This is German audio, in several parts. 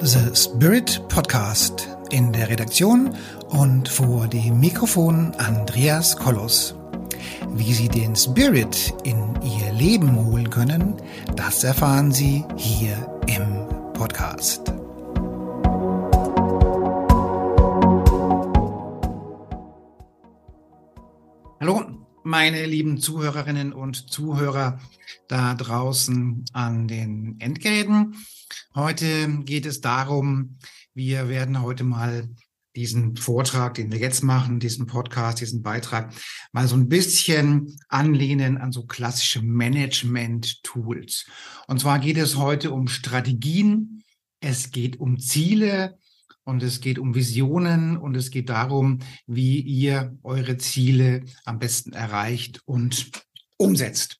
The Spirit Podcast in der Redaktion und vor dem Mikrofon Andreas Kollos. Wie Sie den Spirit in Ihr Leben holen können, das erfahren Sie hier im Podcast. Meine lieben Zuhörerinnen und Zuhörer da draußen an den Endgeräten. Heute geht es darum, wir werden heute mal diesen Vortrag, den wir jetzt machen, diesen Podcast, diesen Beitrag, mal so ein bisschen anlehnen an so klassische Management-Tools. Und zwar geht es heute um Strategien, es geht um Ziele und es geht um Visionen und es geht darum, wie ihr eure Ziele am besten erreicht und umsetzt.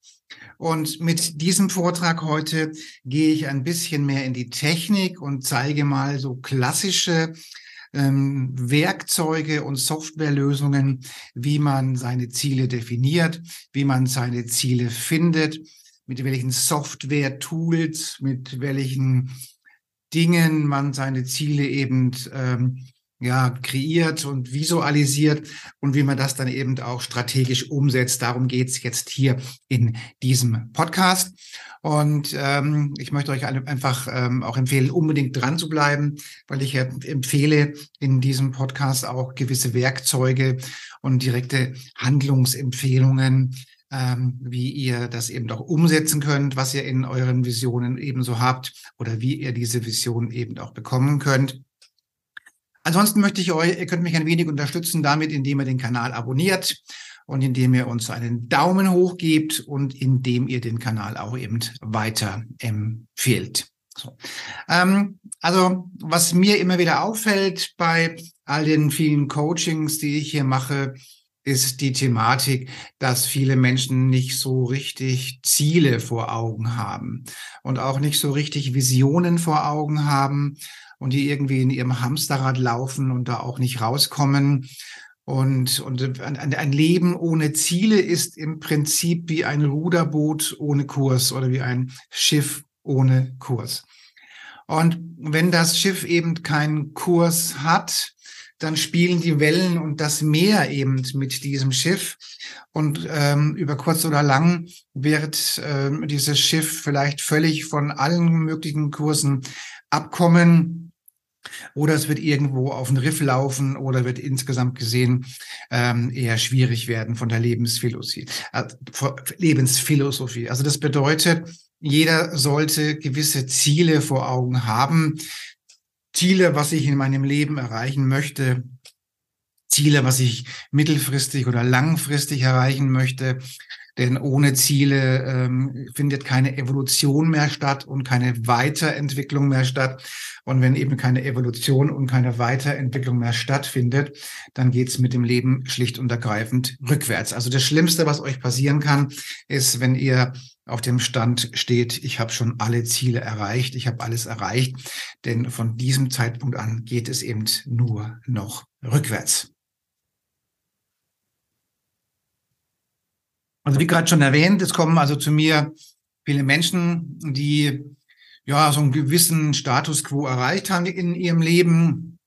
Und mit diesem Vortrag heute gehe ich ein bisschen mehr in die Technik und zeige mal so klassische ähm, Werkzeuge und Softwarelösungen, wie man seine Ziele definiert, wie man seine Ziele findet, mit welchen Software-Tools, mit welchen Dingen man seine Ziele eben ähm, ja, kreiert und visualisiert und wie man das dann eben auch strategisch umsetzt. Darum geht's jetzt hier in diesem Podcast. Und ähm, ich möchte euch einfach ähm, auch empfehlen, unbedingt dran zu bleiben, weil ich empfehle in diesem Podcast auch gewisse Werkzeuge und direkte Handlungsempfehlungen, ähm, wie ihr das eben auch umsetzen könnt, was ihr in euren Visionen ebenso habt oder wie ihr diese Vision eben auch bekommen könnt. Ansonsten möchte ich euch, ihr könnt mich ein wenig unterstützen damit, indem ihr den Kanal abonniert und indem ihr uns einen Daumen hoch gebt und indem ihr den Kanal auch eben weiter empfehlt. So. Ähm, also was mir immer wieder auffällt bei all den vielen Coachings, die ich hier mache, ist die Thematik, dass viele Menschen nicht so richtig Ziele vor Augen haben und auch nicht so richtig Visionen vor Augen haben und die irgendwie in ihrem Hamsterrad laufen und da auch nicht rauskommen. Und, und ein, ein Leben ohne Ziele ist im Prinzip wie ein Ruderboot ohne Kurs oder wie ein Schiff ohne Kurs. Und wenn das Schiff eben keinen Kurs hat, dann spielen die Wellen und das Meer eben mit diesem Schiff. Und ähm, über kurz oder lang wird ähm, dieses Schiff vielleicht völlig von allen möglichen Kursen abkommen oder es wird irgendwo auf den Riff laufen oder wird insgesamt gesehen ähm, eher schwierig werden von der Lebensphilosophie. Äh, Lebensphilosophie. Also das bedeutet, jeder sollte gewisse Ziele vor Augen haben. Ziele, was ich in meinem Leben erreichen möchte, Ziele, was ich mittelfristig oder langfristig erreichen möchte. Denn ohne Ziele ähm, findet keine Evolution mehr statt und keine Weiterentwicklung mehr statt. Und wenn eben keine Evolution und keine Weiterentwicklung mehr stattfindet, dann geht's mit dem Leben schlicht und ergreifend rückwärts. Also das Schlimmste, was euch passieren kann, ist, wenn ihr auf dem Stand steht, ich habe schon alle Ziele erreicht, ich habe alles erreicht. Denn von diesem Zeitpunkt an geht es eben nur noch rückwärts. Also wie gerade schon erwähnt, es kommen also zu mir viele Menschen, die ja so einen gewissen Status quo erreicht haben in ihrem Leben,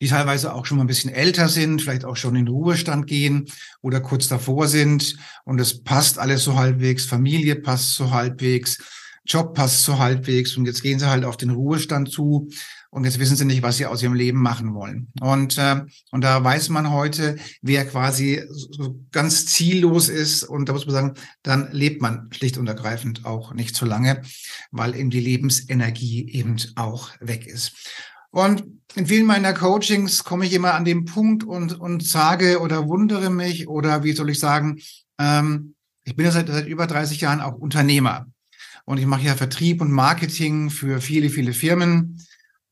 die teilweise auch schon mal ein bisschen älter sind, vielleicht auch schon in Ruhestand gehen oder kurz davor sind und es passt alles so halbwegs, Familie passt so halbwegs, Job passt so halbwegs und jetzt gehen sie halt auf den Ruhestand zu und jetzt wissen sie nicht, was sie aus ihrem Leben machen wollen. Und, äh, und da weiß man heute, wer quasi so ganz ziellos ist. Und da muss man sagen, dann lebt man schlicht und ergreifend auch nicht so lange, weil eben die Lebensenergie eben auch weg ist. Und in vielen meiner Coachings komme ich immer an den Punkt und, und sage oder wundere mich oder wie soll ich sagen, ähm, ich bin ja seit, seit über 30 Jahren auch Unternehmer. Und ich mache ja Vertrieb und Marketing für viele, viele Firmen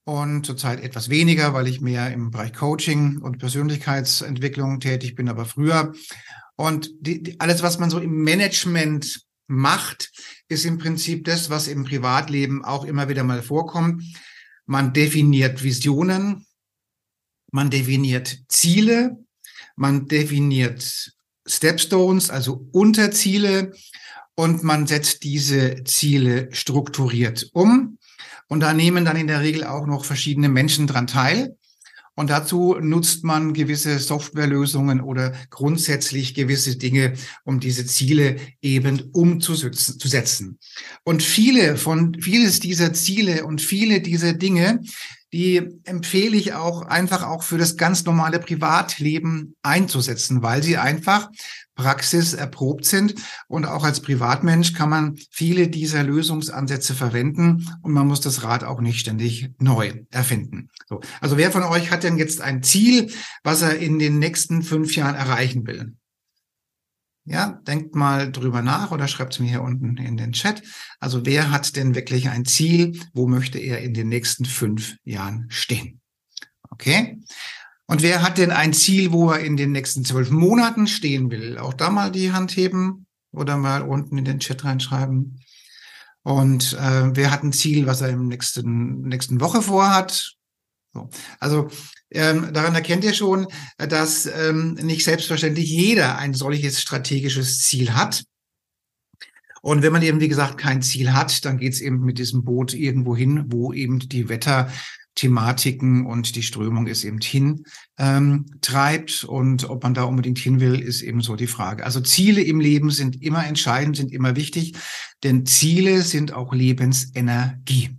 und zurzeit etwas weniger, weil ich mehr im Bereich Coaching und Persönlichkeitsentwicklung tätig bin, aber früher. Und die, die, alles, was man so im Management macht, ist im Prinzip das, was im Privatleben auch immer wieder mal vorkommt. Man definiert Visionen, man definiert Ziele, man definiert Stepstones, also Unterziele, und man setzt diese Ziele strukturiert um Und da nehmen dann in der Regel auch noch verschiedene Menschen dran teil. Und dazu nutzt man gewisse Softwarelösungen oder grundsätzlich gewisse Dinge, um diese Ziele eben umzusetzen. Und viele von, vieles dieser Ziele und viele dieser Dinge, die empfehle ich auch einfach auch für das ganz normale Privatleben einzusetzen, weil sie einfach Praxis erprobt sind. Und auch als Privatmensch kann man viele dieser Lösungsansätze verwenden und man muss das Rad auch nicht ständig neu erfinden. So. Also wer von euch hat denn jetzt ein Ziel, was er in den nächsten fünf Jahren erreichen will? Ja, denkt mal drüber nach oder schreibt es mir hier unten in den Chat. Also wer hat denn wirklich ein Ziel? Wo möchte er in den nächsten fünf Jahren stehen? Okay. Und wer hat denn ein Ziel, wo er in den nächsten zwölf Monaten stehen will? Auch da mal die Hand heben oder mal unten in den Chat reinschreiben. Und äh, wer hat ein Ziel, was er im nächsten nächsten Woche vorhat? So. Also ähm, daran erkennt ihr schon, dass ähm, nicht selbstverständlich jeder ein solches strategisches Ziel hat. Und wenn man eben, wie gesagt, kein Ziel hat, dann geht es eben mit diesem Boot irgendwo hin, wo eben die Wetterthematiken und die Strömung es eben hin ähm, treibt. Und ob man da unbedingt hin will, ist eben so die Frage. Also Ziele im Leben sind immer entscheidend, sind immer wichtig, denn Ziele sind auch Lebensenergie.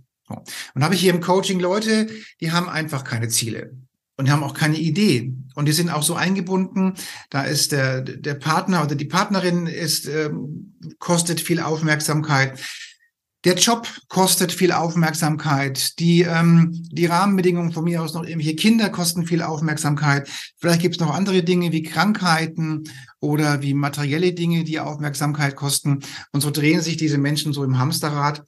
Und habe ich hier im Coaching Leute, die haben einfach keine Ziele und haben auch keine Idee. Und die sind auch so eingebunden. Da ist der, der Partner oder die Partnerin ist, ähm, kostet viel Aufmerksamkeit. Der Job kostet viel Aufmerksamkeit. Die, ähm, die Rahmenbedingungen von mir aus noch irgendwelche Kinder kosten viel Aufmerksamkeit. Vielleicht gibt es noch andere Dinge wie Krankheiten oder wie materielle Dinge, die Aufmerksamkeit kosten. Und so drehen sich diese Menschen so im Hamsterrad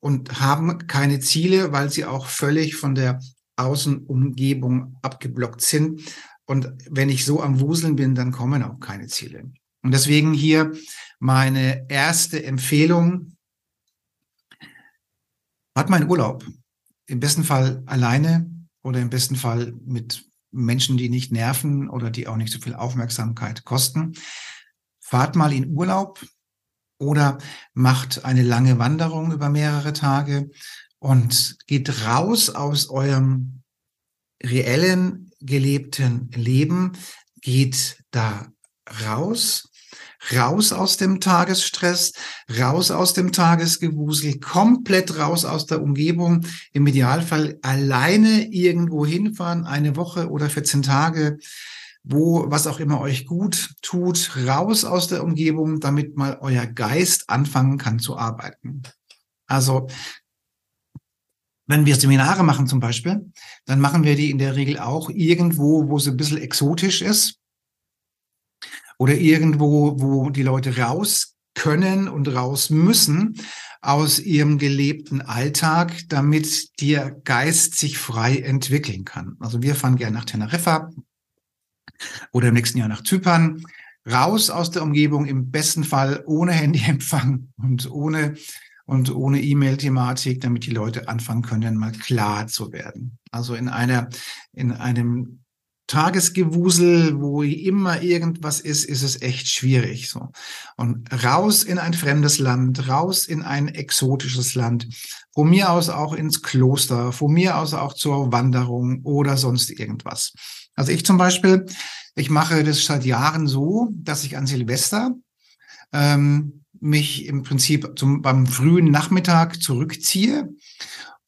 und haben keine Ziele, weil sie auch völlig von der Außenumgebung abgeblockt sind. Und wenn ich so am Wuseln bin, dann kommen auch keine Ziele. Und deswegen hier meine erste Empfehlung. Hat mein Urlaub. Im besten Fall alleine oder im besten Fall mit Menschen, die nicht nerven oder die auch nicht so viel Aufmerksamkeit kosten. Fahrt mal in Urlaub, oder macht eine lange Wanderung über mehrere Tage und geht raus aus eurem reellen gelebten Leben, geht da raus, raus aus dem Tagesstress, raus aus dem Tagesgewusel, komplett raus aus der Umgebung, im Idealfall alleine irgendwo hinfahren, eine Woche oder 14 Tage, wo, was auch immer euch gut tut, raus aus der Umgebung, damit mal euer Geist anfangen kann zu arbeiten. Also, wenn wir Seminare machen zum Beispiel, dann machen wir die in der Regel auch irgendwo, wo es ein bisschen exotisch ist oder irgendwo, wo die Leute raus können und raus müssen aus ihrem gelebten Alltag, damit der Geist sich frei entwickeln kann. Also wir fahren gerne nach Teneriffa, oder im nächsten Jahr nach Zypern. Raus aus der Umgebung, im besten Fall ohne Handyempfang und ohne und ohne E-Mail-Thematik, damit die Leute anfangen können, mal klar zu werden. Also in einer, in einem Tagesgewusel, wo immer irgendwas ist, ist es echt schwierig, so. Und raus in ein fremdes Land, raus in ein exotisches Land, von mir aus auch ins Kloster, von mir aus auch zur Wanderung oder sonst irgendwas. Also ich zum Beispiel, ich mache das seit Jahren so, dass ich an Silvester ähm, mich im Prinzip zum, beim frühen Nachmittag zurückziehe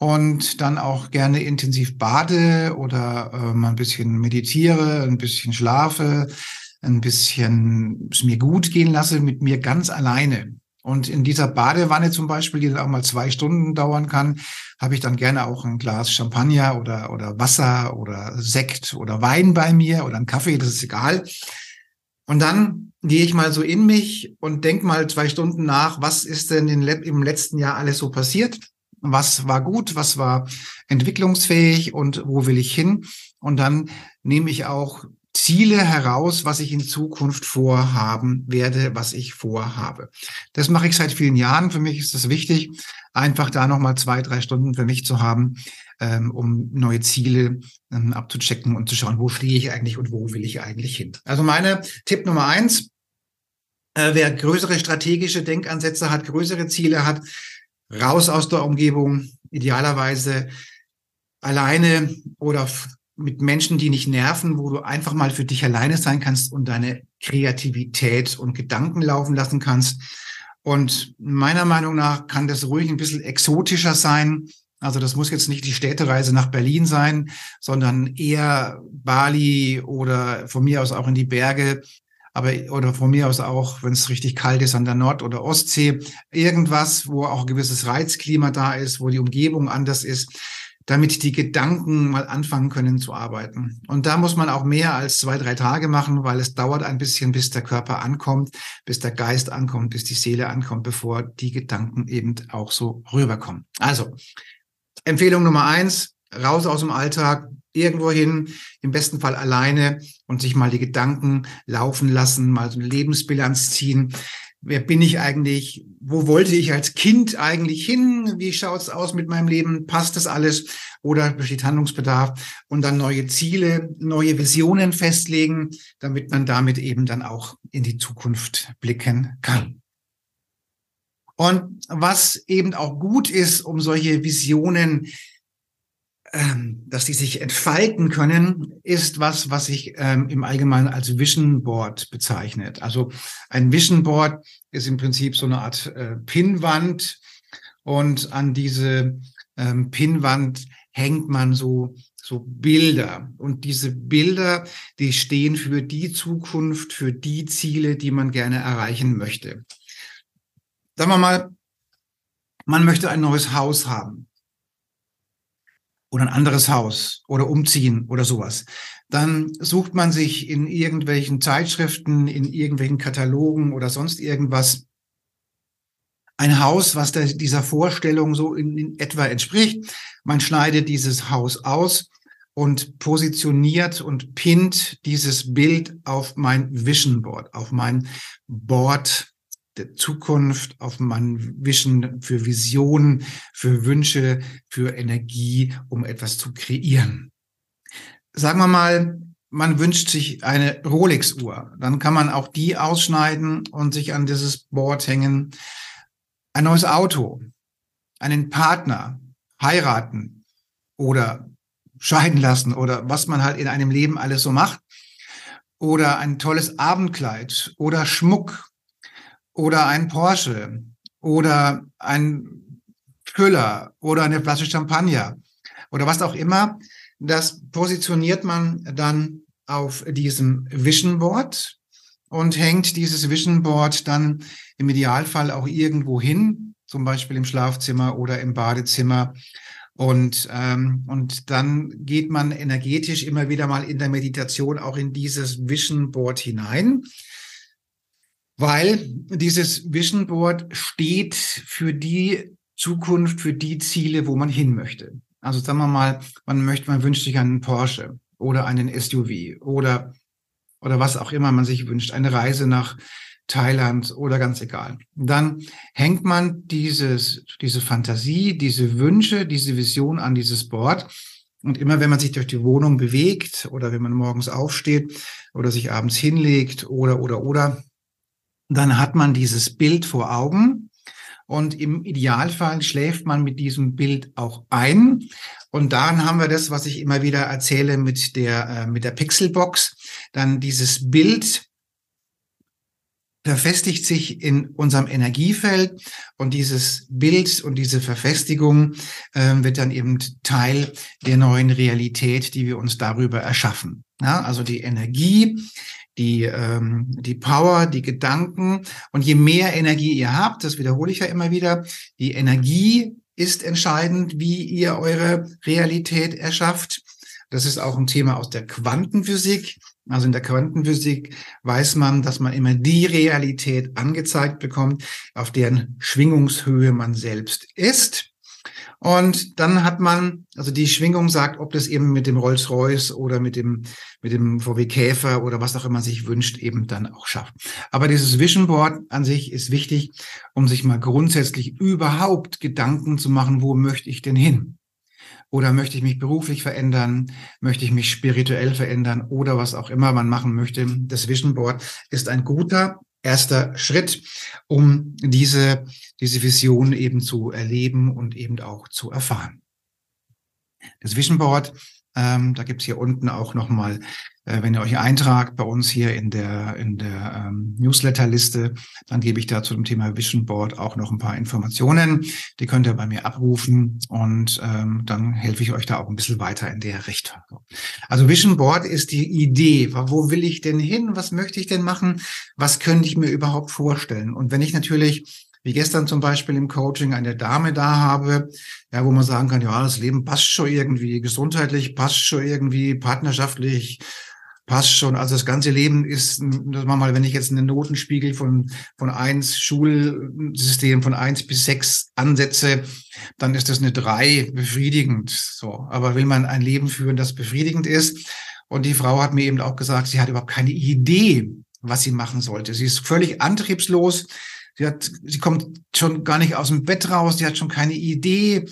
und dann auch gerne intensiv bade oder ähm, ein bisschen meditiere, ein bisschen schlafe, ein bisschen es mir gut gehen lasse mit mir ganz alleine. Und in dieser Badewanne zum Beispiel, die dann auch mal zwei Stunden dauern kann, habe ich dann gerne auch ein Glas Champagner oder, oder Wasser oder Sekt oder Wein bei mir oder einen Kaffee, das ist egal. Und dann gehe ich mal so in mich und denke mal zwei Stunden nach, was ist denn im letzten Jahr alles so passiert? Was war gut, was war entwicklungsfähig und wo will ich hin? Und dann nehme ich auch Ziele heraus, was ich in Zukunft vorhaben werde, was ich vorhabe. Das mache ich seit vielen Jahren. Für mich ist es wichtig, einfach da nochmal zwei, drei Stunden für mich zu haben, ähm, um neue Ziele ähm, abzuchecken und zu schauen, wo stehe ich eigentlich und wo will ich eigentlich hin. Also meine Tipp Nummer eins, äh, wer größere strategische Denkansätze hat, größere Ziele hat, raus aus der Umgebung, idealerweise alleine oder mit Menschen, die nicht nerven, wo du einfach mal für dich alleine sein kannst und deine Kreativität und Gedanken laufen lassen kannst. Und meiner Meinung nach kann das ruhig ein bisschen exotischer sein. Also das muss jetzt nicht die Städtereise nach Berlin sein, sondern eher Bali oder von mir aus auch in die Berge, aber oder von mir aus auch, wenn es richtig kalt ist, an der Nord- oder Ostsee, irgendwas, wo auch ein gewisses Reizklima da ist, wo die Umgebung anders ist damit die Gedanken mal anfangen können zu arbeiten. Und da muss man auch mehr als zwei, drei Tage machen, weil es dauert ein bisschen, bis der Körper ankommt, bis der Geist ankommt, bis die Seele ankommt, bevor die Gedanken eben auch so rüberkommen. Also, Empfehlung Nummer eins, raus aus dem Alltag, irgendwo hin, im besten Fall alleine und sich mal die Gedanken laufen lassen, mal so eine Lebensbilanz ziehen wer bin ich eigentlich? Wo wollte ich als Kind eigentlich hin? Wie schaut's aus mit meinem Leben? Passt das alles? Oder besteht Handlungsbedarf? Und dann neue Ziele, neue Visionen festlegen, damit man damit eben dann auch in die Zukunft blicken kann. Und was eben auch gut ist, um solche Visionen ähm, dass die sich entfalten können, ist was, was sich ähm, im Allgemeinen als Vision Board bezeichnet. Also ein Vision Board ist im Prinzip so eine Art äh, Pinnwand und an diese ähm, Pinnwand hängt man so so Bilder. Und diese Bilder, die stehen für die Zukunft, für die Ziele, die man gerne erreichen möchte. Sagen wir mal, man möchte ein neues Haus haben oder ein anderes Haus oder umziehen oder sowas. Dann sucht man sich in irgendwelchen Zeitschriften, in irgendwelchen Katalogen oder sonst irgendwas ein Haus, was der, dieser Vorstellung so in, in etwa entspricht. Man schneidet dieses Haus aus und positioniert und pinnt dieses Bild auf mein Vision Board, auf mein Board der Zukunft, auf mein Vision für Visionen, für Wünsche, für Energie, um etwas zu kreieren. Sagen wir mal, man wünscht sich eine Rolex-Uhr. Dann kann man auch die ausschneiden und sich an dieses Board hängen. Ein neues Auto, einen Partner, heiraten oder scheiden lassen oder was man halt in einem Leben alles so macht. Oder ein tolles Abendkleid oder Schmuck oder ein Porsche. Oder ein Füller oder eine Flasche Champagner. Oder was auch immer. Das positioniert man dann auf diesem Vision Board und hängt dieses Vision Board dann im Idealfall auch irgendwo hin, zum Beispiel im Schlafzimmer oder im Badezimmer. Und, ähm, und dann geht man energetisch immer wieder mal in der Meditation auch in dieses Vision Board hinein weil dieses Vision Board steht für die Zukunft, für die Ziele, wo man hin möchte. Also sagen wir mal, man möchte, man wünscht sich einen Porsche oder einen SUV oder, oder was auch immer man sich wünscht, eine Reise nach Thailand oder ganz egal. Dann hängt man dieses, diese Fantasie, diese Wünsche, diese Vision an dieses Board. Und immer wenn man sich durch die Wohnung bewegt oder wenn man morgens aufsteht oder sich abends hinlegt oder, oder, oder, dann hat man dieses Bild vor Augen und im Idealfall schläft man mit diesem Bild auch ein. Und dann haben wir das, was ich immer wieder erzähle mit der, äh, mit der Pixelbox. Dann dieses Bild verfestigt sich in unserem Energiefeld und dieses Bild und diese Verfestigung äh, wird dann eben Teil der neuen Realität, die wir uns darüber erschaffen. Ja, also die Energie, die, ähm, die Power, die Gedanken. Und je mehr Energie ihr habt, das wiederhole ich ja immer wieder, die Energie ist entscheidend, wie ihr eure Realität erschafft. Das ist auch ein Thema aus der Quantenphysik. Also in der Quantenphysik weiß man, dass man immer die Realität angezeigt bekommt, auf deren Schwingungshöhe man selbst ist. Und dann hat man, also die Schwingung sagt, ob das eben mit dem Rolls-Royce oder mit dem, mit dem VW Käfer oder was auch immer sich wünscht, eben dann auch schafft. Aber dieses Vision Board an sich ist wichtig, um sich mal grundsätzlich überhaupt Gedanken zu machen, wo möchte ich denn hin? Oder möchte ich mich beruflich verändern? Möchte ich mich spirituell verändern? Oder was auch immer man machen möchte. Das Vision Board ist ein guter erster Schritt, um diese, diese Vision eben zu erleben und eben auch zu erfahren. Das Vision Board ähm, da gibt's hier unten auch nochmal, äh, wenn ihr euch eintragt bei uns hier in der, in der ähm, Newsletterliste, dann gebe ich da zu dem Thema Vision Board auch noch ein paar Informationen. Die könnt ihr bei mir abrufen und ähm, dann helfe ich euch da auch ein bisschen weiter in der Richtung. Also Vision Board ist die Idee. Wo will ich denn hin? Was möchte ich denn machen? Was könnte ich mir überhaupt vorstellen? Und wenn ich natürlich wie gestern zum Beispiel im Coaching eine Dame da habe, ja, wo man sagen kann, ja, das Leben passt schon irgendwie, gesundheitlich passt schon irgendwie, partnerschaftlich passt schon. Also das ganze Leben ist, das machen mal, wenn ich jetzt einen Notenspiegel von, von eins Schulsystem von eins bis sechs ansetze, dann ist das eine drei befriedigend. So. Aber will man ein Leben führen, das befriedigend ist? Und die Frau hat mir eben auch gesagt, sie hat überhaupt keine Idee, was sie machen sollte. Sie ist völlig antriebslos. Sie hat, sie kommt schon gar nicht aus dem Bett raus, sie hat schon keine Idee.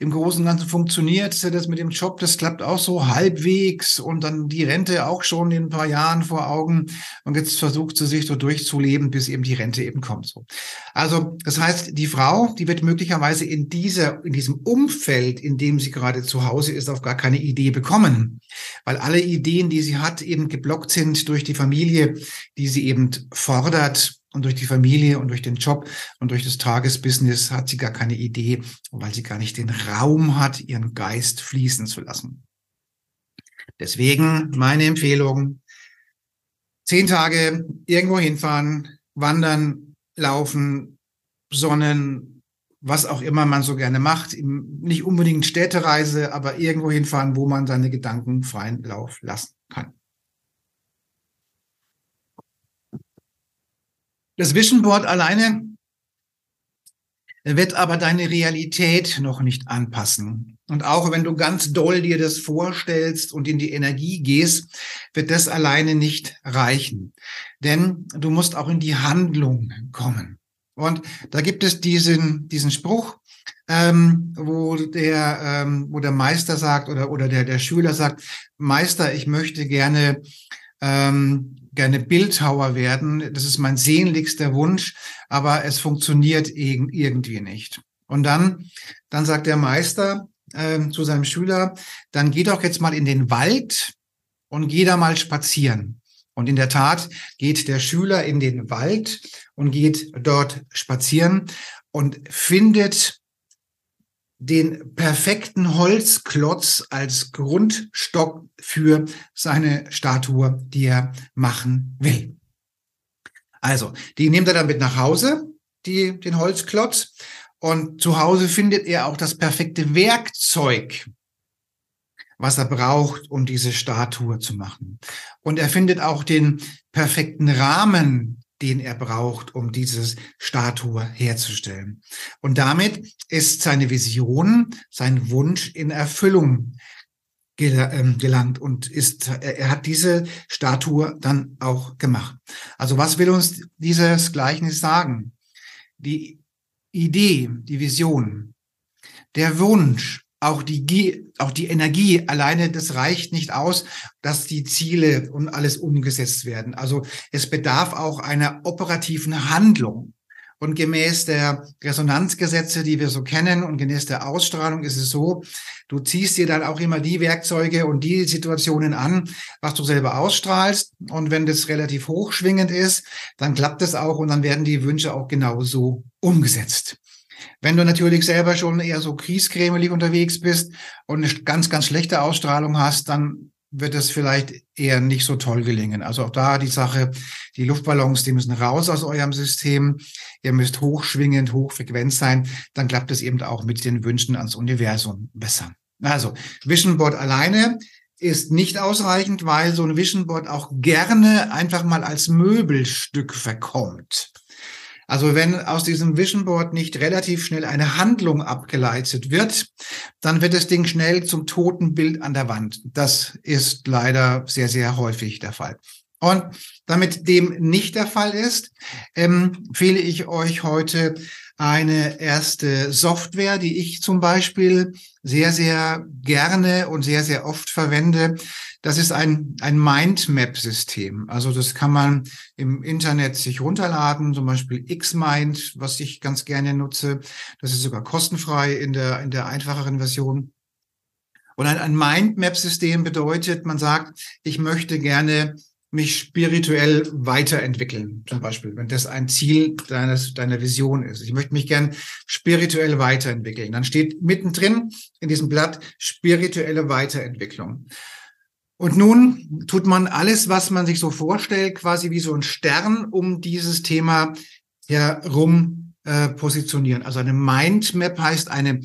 Im Großen und Ganzen funktioniert das mit dem Job, das klappt auch so halbwegs und dann die Rente auch schon in ein paar Jahren vor Augen. Und jetzt versucht sie sich so durchzuleben, bis eben die Rente eben kommt. So. Also, das heißt, die Frau, die wird möglicherweise in dieser, in diesem Umfeld, in dem sie gerade zu Hause ist, auf gar keine Idee bekommen. Weil alle Ideen, die sie hat, eben geblockt sind durch die Familie, die sie eben fordert, und durch die Familie und durch den Job und durch das Tagesbusiness hat sie gar keine Idee, weil sie gar nicht den Raum hat, ihren Geist fließen zu lassen. Deswegen meine Empfehlung, zehn Tage irgendwo hinfahren, wandern, laufen, sonnen, was auch immer man so gerne macht. Nicht unbedingt Städtereise, aber irgendwo hinfahren, wo man seine Gedanken freien Lauf lassen kann. Das Vision Board alleine wird aber deine Realität noch nicht anpassen. Und auch wenn du ganz doll dir das vorstellst und in die Energie gehst, wird das alleine nicht reichen. Denn du musst auch in die Handlung kommen. Und da gibt es diesen, diesen Spruch, ähm, wo der, ähm, wo der Meister sagt oder, oder der, der Schüler sagt, Meister, ich möchte gerne ähm, gerne Bildhauer werden. Das ist mein sehnlichster Wunsch, aber es funktioniert irgendwie nicht. Und dann, dann sagt der Meister äh, zu seinem Schüler, dann geh doch jetzt mal in den Wald und geh da mal spazieren. Und in der Tat geht der Schüler in den Wald und geht dort spazieren und findet den perfekten Holzklotz als Grundstock für seine Statue, die er machen will. Also, die nimmt er dann mit nach Hause, die, den Holzklotz. Und zu Hause findet er auch das perfekte Werkzeug, was er braucht, um diese Statue zu machen. Und er findet auch den perfekten Rahmen, den er braucht, um diese Statue herzustellen. Und damit ist seine Vision, sein Wunsch in Erfüllung ähm, gelangt und ist, er hat diese Statue dann auch gemacht. Also was will uns dieses Gleichnis sagen? Die Idee, die Vision, der Wunsch, auch die, auch die Energie alleine, das reicht nicht aus, dass die Ziele und alles umgesetzt werden. Also es bedarf auch einer operativen Handlung. Und gemäß der Resonanzgesetze, die wir so kennen und gemäß der Ausstrahlung ist es so, du ziehst dir dann auch immer die Werkzeuge und die Situationen an, was du selber ausstrahlst. Und wenn das relativ hochschwingend ist, dann klappt es auch und dann werden die Wünsche auch genauso umgesetzt. Wenn du natürlich selber schon eher so kriescremelig unterwegs bist und eine ganz, ganz schlechte Ausstrahlung hast, dann wird es vielleicht eher nicht so toll gelingen. Also auch da die Sache, die Luftballons, die müssen raus aus eurem System. Ihr müsst hochschwingend, hochfrequent sein. Dann klappt es eben auch mit den Wünschen ans Universum besser. Also Vision Board alleine ist nicht ausreichend, weil so ein Vision Board auch gerne einfach mal als Möbelstück verkommt. Also wenn aus diesem Vision Board nicht relativ schnell eine Handlung abgeleitet wird, dann wird das Ding schnell zum toten Bild an der Wand. Das ist leider sehr, sehr häufig der Fall. Und damit dem nicht der Fall ist, empfehle ich euch heute eine erste Software, die ich zum Beispiel sehr, sehr gerne und sehr, sehr oft verwende. Das ist ein, ein Mindmap-System. Also das kann man im Internet sich runterladen, zum Beispiel Xmind, was ich ganz gerne nutze. Das ist sogar kostenfrei in der, in der einfacheren Version. Und ein, ein Mindmap-System bedeutet, man sagt, ich möchte gerne mich spirituell weiterentwickeln, zum Beispiel, wenn das ein Ziel deines, deiner Vision ist. Ich möchte mich gern spirituell weiterentwickeln. Dann steht mittendrin in diesem Blatt spirituelle Weiterentwicklung. Und nun tut man alles, was man sich so vorstellt, quasi wie so ein Stern um dieses Thema herum äh, positionieren. Also eine Mindmap heißt eine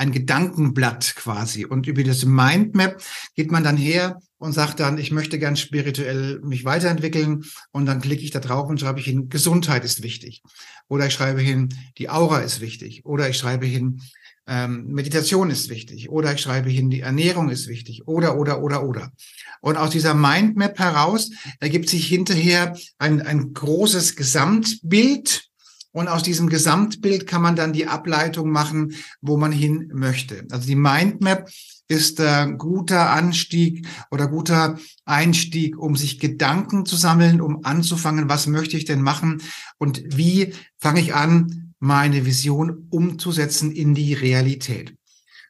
ein Gedankenblatt quasi. Und über das Mindmap geht man dann her und sagt dann, ich möchte gern spirituell mich weiterentwickeln. Und dann klicke ich da drauf und schreibe ich hin, Gesundheit ist wichtig. Oder ich schreibe hin, die Aura ist wichtig. Oder ich schreibe hin, ähm, Meditation ist wichtig. Oder ich schreibe hin, die Ernährung ist wichtig. Oder, oder, oder, oder. Und aus dieser Mindmap heraus ergibt sich hinterher ein, ein großes Gesamtbild und aus diesem Gesamtbild kann man dann die Ableitung machen, wo man hin möchte. Also die Mindmap ist ein guter Anstieg oder guter Einstieg, um sich Gedanken zu sammeln, um anzufangen, was möchte ich denn machen und wie fange ich an, meine Vision umzusetzen in die Realität.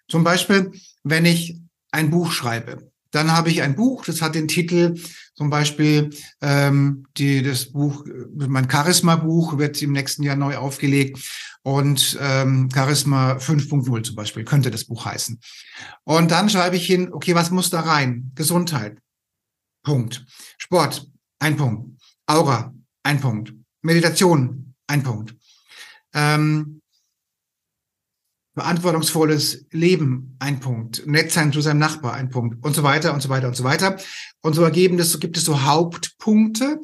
Zum Beispiel, wenn ich ein Buch schreibe, dann habe ich ein Buch, das hat den Titel zum Beispiel ähm, die, das Buch, mein Charisma-Buch wird im nächsten Jahr neu aufgelegt und ähm, Charisma 5.0 zum Beispiel könnte das Buch heißen. Und dann schreibe ich hin, okay, was muss da rein? Gesundheit, Punkt. Sport, ein Punkt. Aura, ein Punkt. Meditation, ein Punkt. Ähm, verantwortungsvolles Leben, ein Punkt, nett sein zu seinem Nachbar, ein Punkt und so weiter und so weiter und so weiter. Und so ergeben das, gibt es so Hauptpunkte.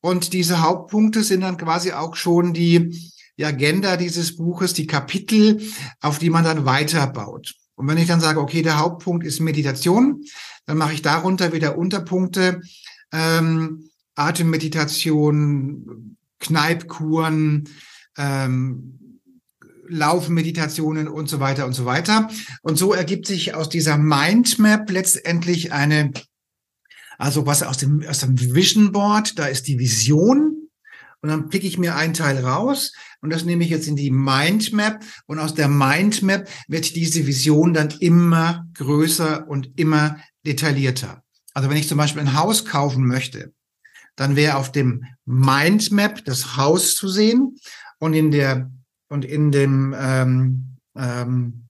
Und diese Hauptpunkte sind dann quasi auch schon die, die Agenda dieses Buches, die Kapitel, auf die man dann weiterbaut. Und wenn ich dann sage, okay, der Hauptpunkt ist Meditation, dann mache ich darunter wieder Unterpunkte, ähm, Atemmeditation, Kneipkuren, ähm, Laufmeditationen und so weiter und so weiter. Und so ergibt sich aus dieser Mindmap letztendlich eine, also was aus dem, aus dem Vision Board, da ist die Vision. Und dann pick ich mir einen Teil raus und das nehme ich jetzt in die Mindmap. Und aus der Mindmap wird diese Vision dann immer größer und immer detaillierter. Also wenn ich zum Beispiel ein Haus kaufen möchte, dann wäre auf dem Mindmap das Haus zu sehen und in der und in dem ähm, ähm,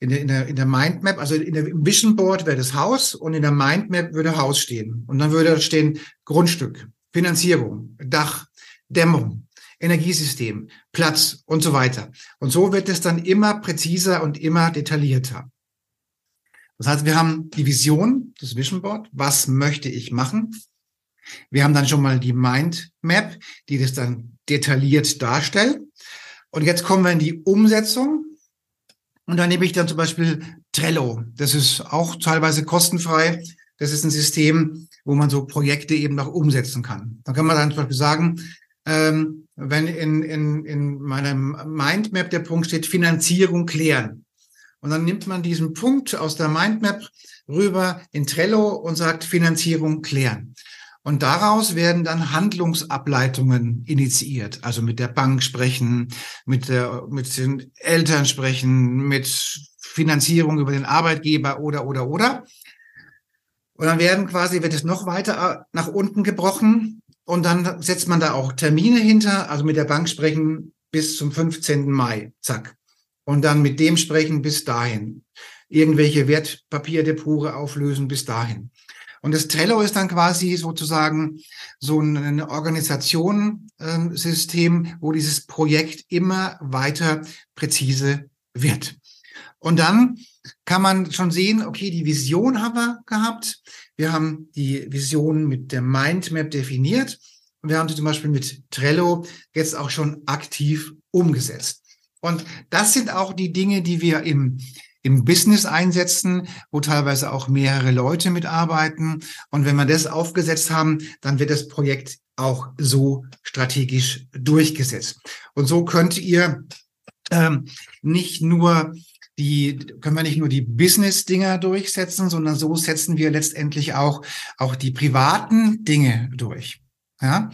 in der, in der, in der Mindmap, also in der Vision Board wäre das Haus und in der Mindmap würde Haus stehen. Und dann würde da stehen Grundstück, Finanzierung, Dach, Dämmung, Energiesystem, Platz und so weiter. Und so wird es dann immer präziser und immer detaillierter. Das heißt, wir haben die Vision, das Vision Board, was möchte ich machen? Wir haben dann schon mal die Mindmap, die das dann detailliert darstellt. Und jetzt kommen wir in die Umsetzung. Und da nehme ich dann zum Beispiel Trello. Das ist auch teilweise kostenfrei. Das ist ein System, wo man so Projekte eben noch umsetzen kann. Da kann man dann zum Beispiel sagen, ähm, wenn in, in, in meinem Mindmap der Punkt steht, Finanzierung klären. Und dann nimmt man diesen Punkt aus der Mindmap rüber in Trello und sagt Finanzierung klären. Und daraus werden dann Handlungsableitungen initiiert. Also mit der Bank sprechen, mit, der, mit den Eltern sprechen, mit Finanzierung über den Arbeitgeber oder, oder, oder. Und dann werden quasi, wird es noch weiter nach unten gebrochen. Und dann setzt man da auch Termine hinter, also mit der Bank sprechen bis zum 15. Mai. Zack. Und dann mit dem sprechen bis dahin. Irgendwelche Wertpapierdepore auflösen bis dahin. Und das Trello ist dann quasi sozusagen so ein Organisationssystem, ähm, wo dieses Projekt immer weiter präzise wird. Und dann kann man schon sehen, okay, die Vision haben wir gehabt. Wir haben die Vision mit der Mindmap definiert. Und wir haben sie zum Beispiel mit Trello jetzt auch schon aktiv umgesetzt. Und das sind auch die Dinge, die wir im im Business einsetzen, wo teilweise auch mehrere Leute mitarbeiten. Und wenn wir das aufgesetzt haben, dann wird das Projekt auch so strategisch durchgesetzt. Und so könnt ihr ähm, nicht nur die, können wir nicht nur die Business-Dinger durchsetzen, sondern so setzen wir letztendlich auch, auch die privaten Dinge durch. Ja.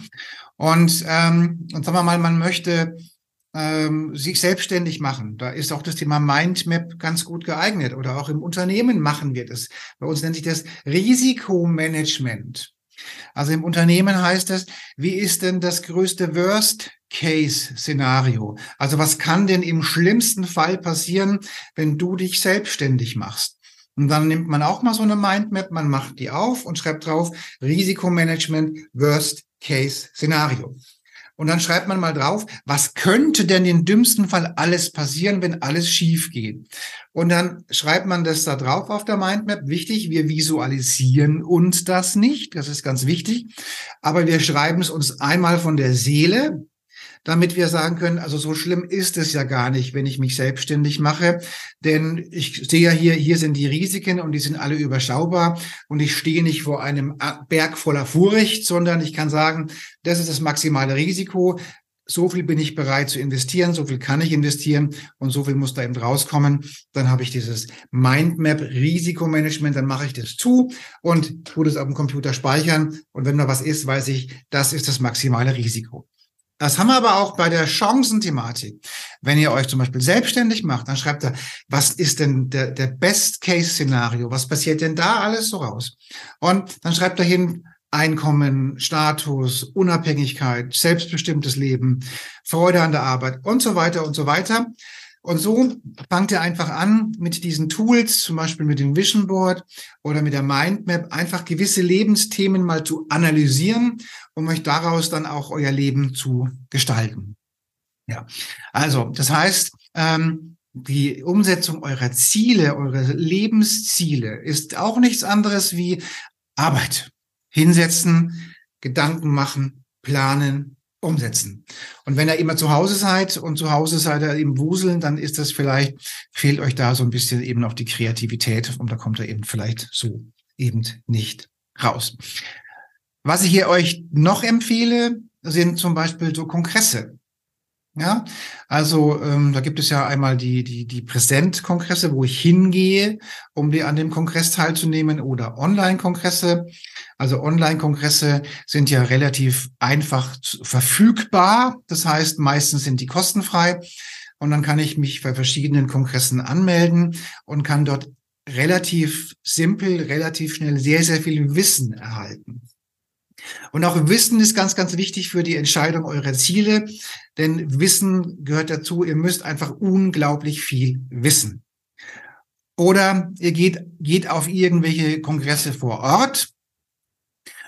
Und, ähm, und sagen wir mal, man möchte ähm, sich selbstständig machen. Da ist auch das Thema Mindmap ganz gut geeignet. Oder auch im Unternehmen machen wir das. Bei uns nennt sich das Risikomanagement. Also im Unternehmen heißt es, wie ist denn das größte Worst-Case-Szenario? Also was kann denn im schlimmsten Fall passieren, wenn du dich selbstständig machst? Und dann nimmt man auch mal so eine Mindmap, man macht die auf und schreibt drauf Risikomanagement Worst-Case-Szenario. Und dann schreibt man mal drauf, was könnte denn im dümmsten Fall alles passieren, wenn alles schief geht? Und dann schreibt man das da drauf auf der Mindmap. Wichtig, wir visualisieren uns das nicht. Das ist ganz wichtig. Aber wir schreiben es uns einmal von der Seele damit wir sagen können, also so schlimm ist es ja gar nicht, wenn ich mich selbstständig mache, denn ich sehe ja hier, hier sind die Risiken und die sind alle überschaubar und ich stehe nicht vor einem Berg voller Furcht, sondern ich kann sagen, das ist das maximale Risiko. So viel bin ich bereit zu investieren, so viel kann ich investieren und so viel muss da eben rauskommen. Dann habe ich dieses Mindmap Risikomanagement, dann mache ich das zu und tue das auf dem Computer speichern. Und wenn da was ist, weiß ich, das ist das maximale Risiko. Das haben wir aber auch bei der Chancenthematik. Wenn ihr euch zum Beispiel selbstständig macht, dann schreibt er, was ist denn der, der Best-Case-Szenario? Was passiert denn da alles so raus? Und dann schreibt er hin, Einkommen, Status, Unabhängigkeit, selbstbestimmtes Leben, Freude an der Arbeit und so weiter und so weiter. Und so fangt ihr einfach an, mit diesen Tools, zum Beispiel mit dem Vision Board oder mit der Mindmap, einfach gewisse Lebensthemen mal zu analysieren, um euch daraus dann auch euer Leben zu gestalten. Ja, also das heißt, ähm, die Umsetzung eurer Ziele, eurer Lebensziele ist auch nichts anderes wie Arbeit. Hinsetzen, Gedanken machen, planen, umsetzen. Und wenn ihr immer zu Hause seid und zu Hause seid ihr im Wuseln, dann ist das vielleicht, fehlt euch da so ein bisschen eben auch die Kreativität und da kommt er eben vielleicht so eben nicht raus. Was ich hier euch noch empfehle, sind zum Beispiel so Kongresse. Ja, also ähm, da gibt es ja einmal die die die Präsentkongresse, wo ich hingehe, um die an dem Kongress teilzunehmen, oder Online-Kongresse. Also Online-Kongresse sind ja relativ einfach verfügbar. Das heißt, meistens sind die kostenfrei. Und dann kann ich mich bei verschiedenen Kongressen anmelden und kann dort relativ simpel, relativ schnell sehr, sehr viel Wissen erhalten. Und auch Wissen ist ganz, ganz wichtig für die Entscheidung eurer Ziele, denn Wissen gehört dazu. Ihr müsst einfach unglaublich viel wissen. Oder ihr geht, geht auf irgendwelche Kongresse vor Ort.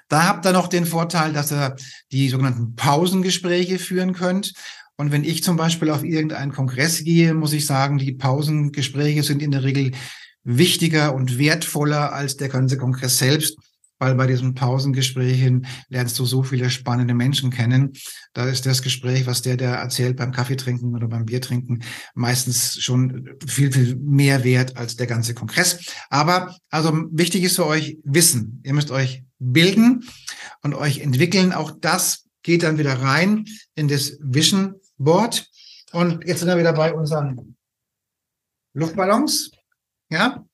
Da habt ihr noch den Vorteil, dass ihr die sogenannten Pausengespräche führen könnt. Und wenn ich zum Beispiel auf irgendeinen Kongress gehe, muss ich sagen, die Pausengespräche sind in der Regel wichtiger und wertvoller als der ganze Kongress selbst weil bei diesen Pausengesprächen lernst du so viele spannende Menschen kennen. Da ist das Gespräch, was der, der erzählt beim Kaffee trinken oder beim Bier trinken, meistens schon viel, viel mehr wert als der ganze Kongress. Aber also wichtig ist für euch Wissen. Ihr müsst euch bilden und euch entwickeln. Auch das geht dann wieder rein in das Vision Board. Und jetzt sind wir wieder bei unseren Luftballons. Ja,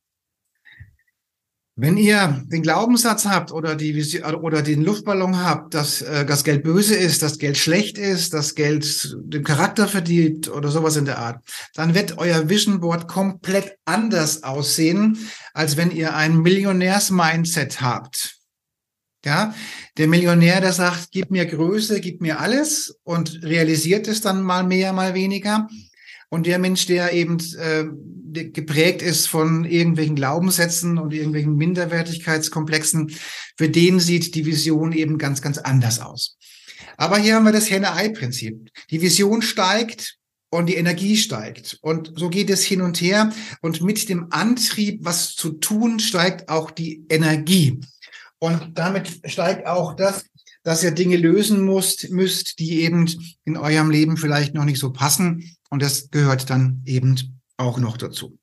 wenn ihr den Glaubenssatz habt oder die Vision, oder den Luftballon habt, dass äh, das Geld böse ist, dass Geld schlecht ist, dass Geld den Charakter verdient oder sowas in der Art, dann wird euer Vision Board komplett anders aussehen, als wenn ihr ein Millionärs-Mindset habt. Ja, der Millionär, der sagt, gib mir Größe, gib mir alles und realisiert es dann mal mehr, mal weniger. Und der Mensch, der eben äh, geprägt ist von irgendwelchen Glaubenssätzen und irgendwelchen Minderwertigkeitskomplexen, für den sieht die Vision eben ganz, ganz anders aus. Aber hier haben wir das Henne-Ei-Prinzip. Die Vision steigt und die Energie steigt. Und so geht es hin und her. Und mit dem Antrieb, was zu tun, steigt auch die Energie. Und damit steigt auch das, dass ihr Dinge lösen müsst, müsst, die eben in eurem Leben vielleicht noch nicht so passen und das gehört dann eben auch noch dazu.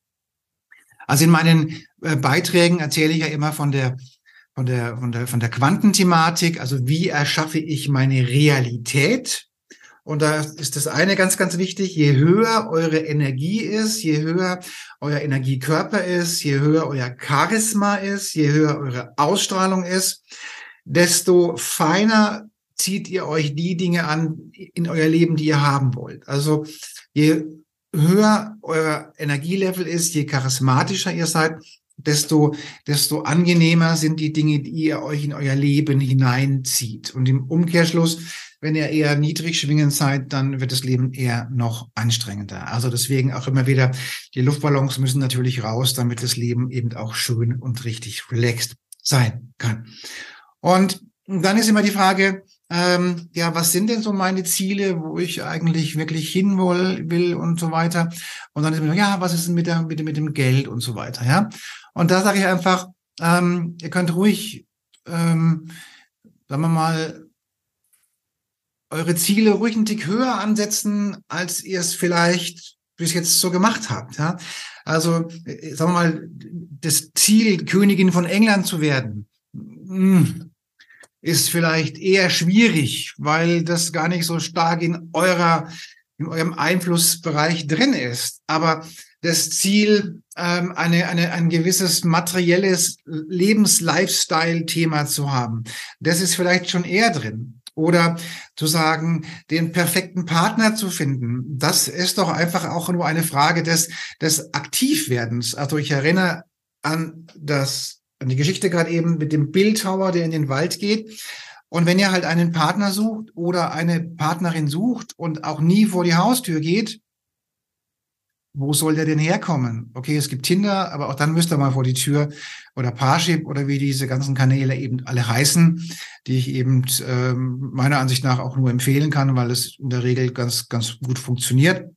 Also in meinen äh, Beiträgen erzähle ich ja immer von der, von der, von der, von der Quantenthematik. Also wie erschaffe ich meine Realität? Und da ist das eine ganz, ganz wichtig. Je höher eure Energie ist, je höher euer Energiekörper ist, je höher euer Charisma ist, je höher eure Ausstrahlung ist, desto feiner zieht ihr euch die Dinge an in euer Leben, die ihr haben wollt. Also je höher euer Energielevel ist, je charismatischer ihr seid, desto, desto angenehmer sind die Dinge, die ihr euch in euer Leben hineinzieht. Und im Umkehrschluss, wenn ihr eher niedrig schwingend seid, dann wird das Leben eher noch anstrengender. Also deswegen auch immer wieder, die Luftballons müssen natürlich raus, damit das Leben eben auch schön und richtig relaxed sein kann. Und dann ist immer die Frage, ähm, ja, was sind denn so meine Ziele, wo ich eigentlich wirklich hin will, und so weiter. Und dann ist mir, ja, was ist denn mit, der, mit, mit dem Geld und so weiter, ja. Und da sage ich einfach, ähm, ihr könnt ruhig, ähm, sagen wir mal, eure Ziele ruhig einen Tick höher ansetzen, als ihr es vielleicht bis jetzt so gemacht habt. Ja? Also, äh, sagen wir mal, das Ziel, Königin von England zu werden, mh, hm, ist vielleicht eher schwierig, weil das gar nicht so stark in eurer, in eurem Einflussbereich drin ist. Aber das Ziel, ähm, eine, eine, ein gewisses materielles Lebens-Lifestyle-Thema zu haben, das ist vielleicht schon eher drin. Oder zu sagen, den perfekten Partner zu finden, das ist doch einfach auch nur eine Frage des, des Aktivwerdens. Also ich erinnere an das die Geschichte gerade eben mit dem Bildhauer, der in den Wald geht. Und wenn ihr halt einen Partner sucht oder eine Partnerin sucht und auch nie vor die Haustür geht, wo soll der denn herkommen? Okay, es gibt Tinder, aber auch dann müsst ihr mal vor die Tür oder Parship oder wie diese ganzen Kanäle eben alle heißen, die ich eben ähm, meiner Ansicht nach auch nur empfehlen kann, weil es in der Regel ganz, ganz gut funktioniert.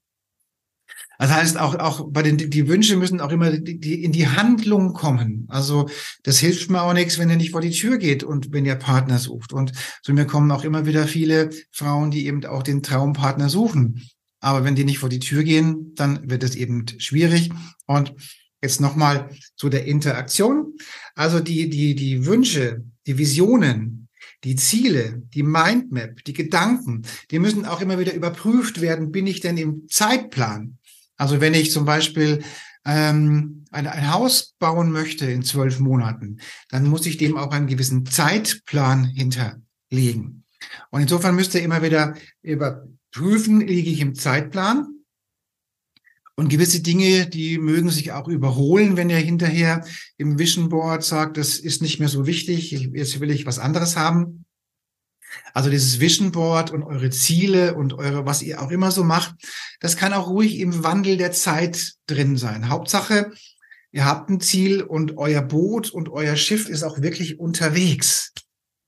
Das heißt, auch, auch bei den, die Wünsche müssen auch immer die, die in die Handlung kommen. Also, das hilft mir auch nichts, wenn ihr nicht vor die Tür geht und wenn ihr Partner sucht. Und zu mir kommen auch immer wieder viele Frauen, die eben auch den Traumpartner suchen. Aber wenn die nicht vor die Tür gehen, dann wird es eben schwierig. Und jetzt nochmal zu der Interaktion. Also die, die, die Wünsche, die Visionen, die Ziele, die Mindmap, die Gedanken, die müssen auch immer wieder überprüft werden. Bin ich denn im Zeitplan? Also wenn ich zum Beispiel ähm, ein, ein Haus bauen möchte in zwölf Monaten, dann muss ich dem auch einen gewissen Zeitplan hinterlegen. Und insofern müsst ihr immer wieder überprüfen, liege ich im Zeitplan? Und gewisse Dinge, die mögen sich auch überholen, wenn ihr hinterher im Vision Board sagt, das ist nicht mehr so wichtig, jetzt will ich was anderes haben. Also dieses Vision Board und eure Ziele und eure, was ihr auch immer so macht, das kann auch ruhig im Wandel der Zeit drin sein. Hauptsache, ihr habt ein Ziel und euer Boot und euer Schiff ist auch wirklich unterwegs.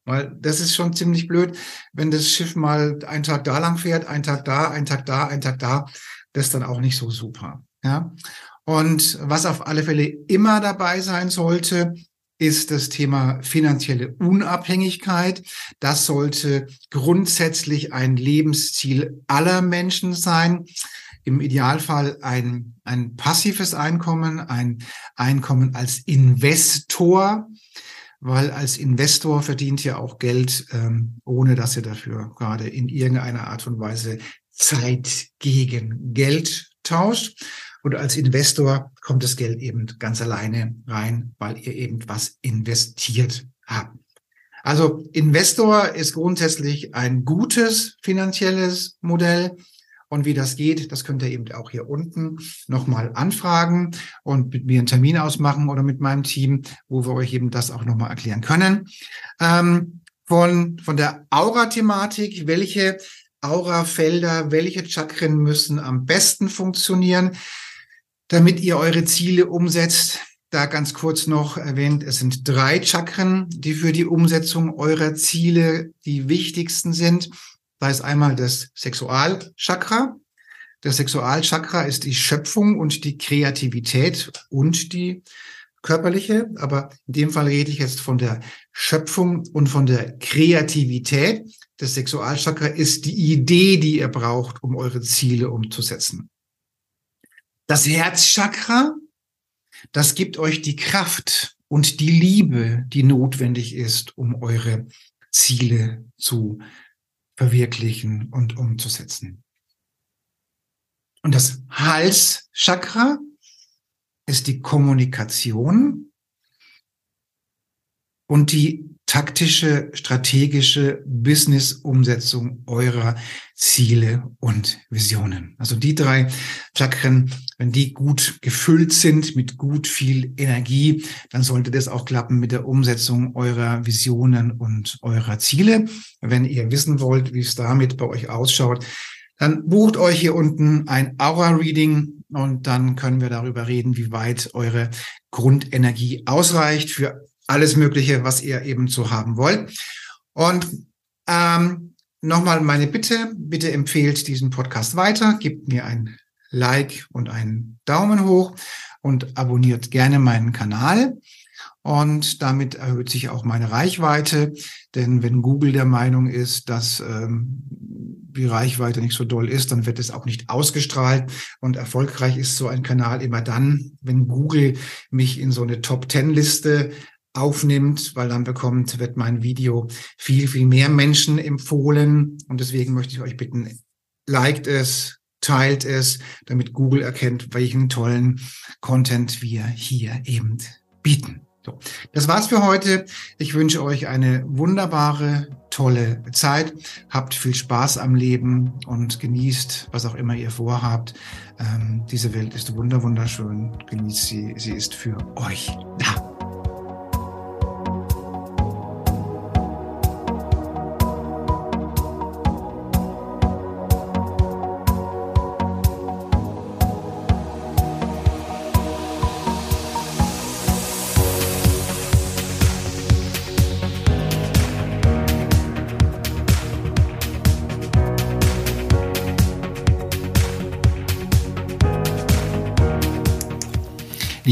Weil das ist schon ziemlich blöd, wenn das Schiff mal einen Tag da lang fährt, einen Tag da, einen Tag da, einen Tag da. Das ist dann auch nicht so super. Ja. Und was auf alle Fälle immer dabei sein sollte, ist das Thema finanzielle Unabhängigkeit. Das sollte grundsätzlich ein Lebensziel aller Menschen sein. Im Idealfall ein, ein passives Einkommen, ein Einkommen als Investor, weil als Investor verdient ihr auch Geld, ähm, ohne dass ihr dafür gerade in irgendeiner Art und Weise Zeit gegen Geld tauscht. Und als Investor kommt das Geld eben ganz alleine rein, weil ihr eben was investiert habt. Also Investor ist grundsätzlich ein gutes finanzielles Modell. Und wie das geht, das könnt ihr eben auch hier unten nochmal anfragen und mit mir einen Termin ausmachen oder mit meinem Team, wo wir euch eben das auch nochmal erklären können. Ähm, von, von der Aura-Thematik, welche Aura-Felder, welche Chakren müssen am besten funktionieren? Damit ihr eure Ziele umsetzt. Da ganz kurz noch erwähnt, es sind drei Chakren, die für die Umsetzung eurer Ziele die wichtigsten sind. Da ist einmal das Sexualchakra. Das Sexualchakra ist die Schöpfung und die Kreativität und die körperliche. Aber in dem Fall rede ich jetzt von der Schöpfung und von der Kreativität. Das Sexualchakra ist die Idee, die ihr braucht, um eure Ziele umzusetzen. Das Herzchakra, das gibt euch die Kraft und die Liebe, die notwendig ist, um eure Ziele zu verwirklichen und umzusetzen. Und das Halschakra ist die Kommunikation und die taktische, strategische Business-Umsetzung eurer Ziele und Visionen. Also die drei Chakren, wenn die gut gefüllt sind mit gut viel Energie, dann sollte das auch klappen mit der Umsetzung eurer Visionen und eurer Ziele. Wenn ihr wissen wollt, wie es damit bei euch ausschaut, dann bucht euch hier unten ein Aura-Reading und dann können wir darüber reden, wie weit eure Grundenergie ausreicht für alles Mögliche, was ihr eben so haben wollt. Und ähm, nochmal meine Bitte, bitte empfehlt diesen Podcast weiter, gebt mir ein Like und einen Daumen hoch und abonniert gerne meinen Kanal. Und damit erhöht sich auch meine Reichweite. Denn wenn Google der Meinung ist, dass ähm, die Reichweite nicht so doll ist, dann wird es auch nicht ausgestrahlt. Und erfolgreich ist so ein Kanal immer dann, wenn Google mich in so eine Top-10-Liste aufnimmt, weil dann bekommt, wird mein Video viel, viel mehr Menschen empfohlen. Und deswegen möchte ich euch bitten, liked es, teilt es, damit Google erkennt, welchen tollen Content wir hier eben bieten. So, das war's für heute. Ich wünsche euch eine wunderbare, tolle Zeit. Habt viel Spaß am Leben und genießt, was auch immer ihr vorhabt. Ähm, diese Welt ist wunderschön. Genießt sie. Sie ist für euch da.